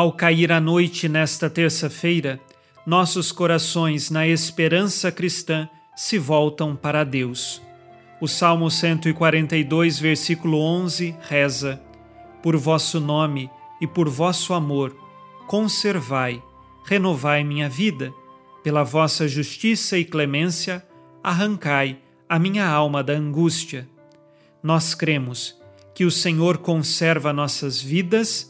Ao cair a noite nesta terça-feira, nossos corações, na esperança cristã, se voltam para Deus. O Salmo 142, versículo 11 reza: Por vosso nome e por vosso amor, conservai, renovai minha vida, pela vossa justiça e clemência, arrancai a minha alma da angústia. Nós cremos que o Senhor conserva nossas vidas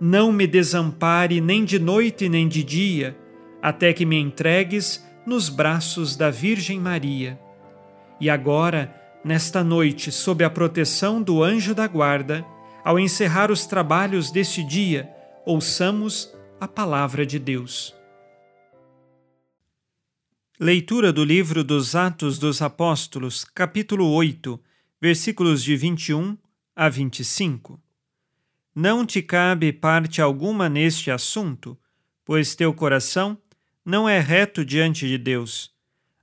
não me desampare nem de noite nem de dia, até que me entregues nos braços da Virgem Maria. E agora, nesta noite, sob a proteção do anjo da guarda, ao encerrar os trabalhos deste dia, ouçamos a palavra de Deus. Leitura do livro dos Atos dos Apóstolos, capítulo 8, versículos de 21 a 25. Não te cabe parte alguma neste assunto, pois teu coração não é reto diante de Deus.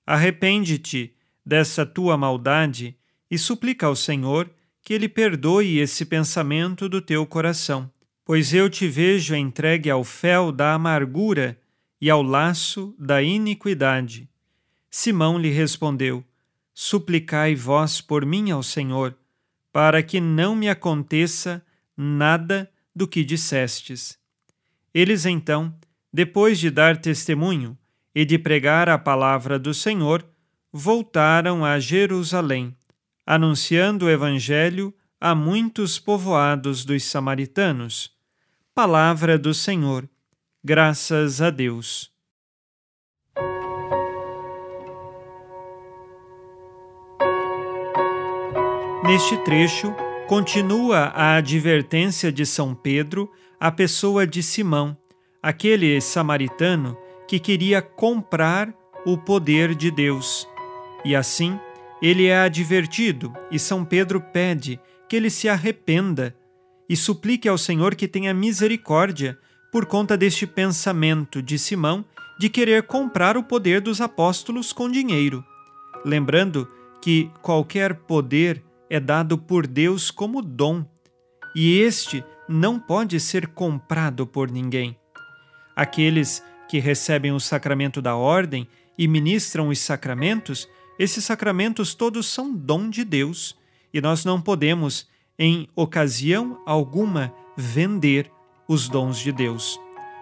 Arrepende-te dessa tua maldade e suplica ao Senhor que Ele perdoe esse pensamento do teu coração, pois eu te vejo entregue ao fel da amargura e ao laço da iniquidade. Simão lhe respondeu: Suplicai vós por mim ao Senhor, para que não me aconteça nada do que dissestes. Eles então, depois de dar testemunho e de pregar a palavra do Senhor, voltaram a Jerusalém, anunciando o Evangelho a muitos povoados dos samaritanos. Palavra do Senhor. Graças a Deus. Neste trecho, continua a advertência de São Pedro à pessoa de Simão, aquele samaritano que queria comprar o poder de Deus. E assim, ele é advertido e São Pedro pede que ele se arrependa e suplique ao Senhor que tenha misericórdia por conta deste pensamento de Simão de querer comprar o poder dos apóstolos com dinheiro. Lembrando que qualquer poder é dado por Deus como dom, e este não pode ser comprado por ninguém. Aqueles que recebem o sacramento da ordem e ministram os sacramentos, esses sacramentos todos são dom de Deus, e nós não podemos, em ocasião alguma, vender os dons de Deus.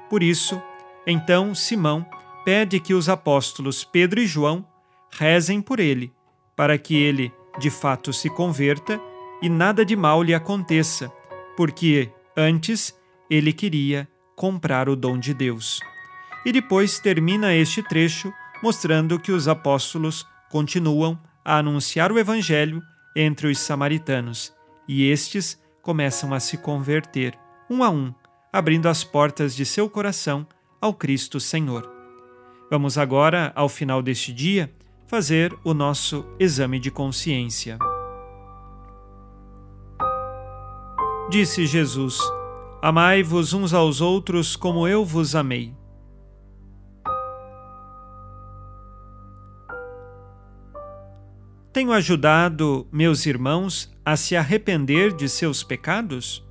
Por isso, então Simão pede que os apóstolos Pedro e João rezem por ele, para que ele de fato se converta e nada de mal lhe aconteça, porque antes ele queria comprar o dom de Deus. E depois termina este trecho mostrando que os apóstolos continuam a anunciar o evangelho entre os samaritanos e estes começam a se converter, um a um, abrindo as portas de seu coração ao Cristo Senhor. Vamos agora, ao final deste dia, fazer o nosso exame de consciência. Disse Jesus: Amai-vos uns aos outros como eu vos amei. Tenho ajudado meus irmãos a se arrepender de seus pecados?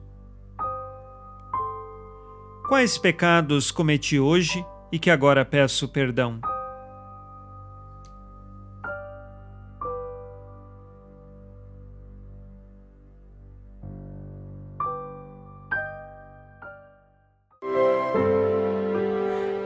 Quais pecados cometi hoje e que agora peço perdão?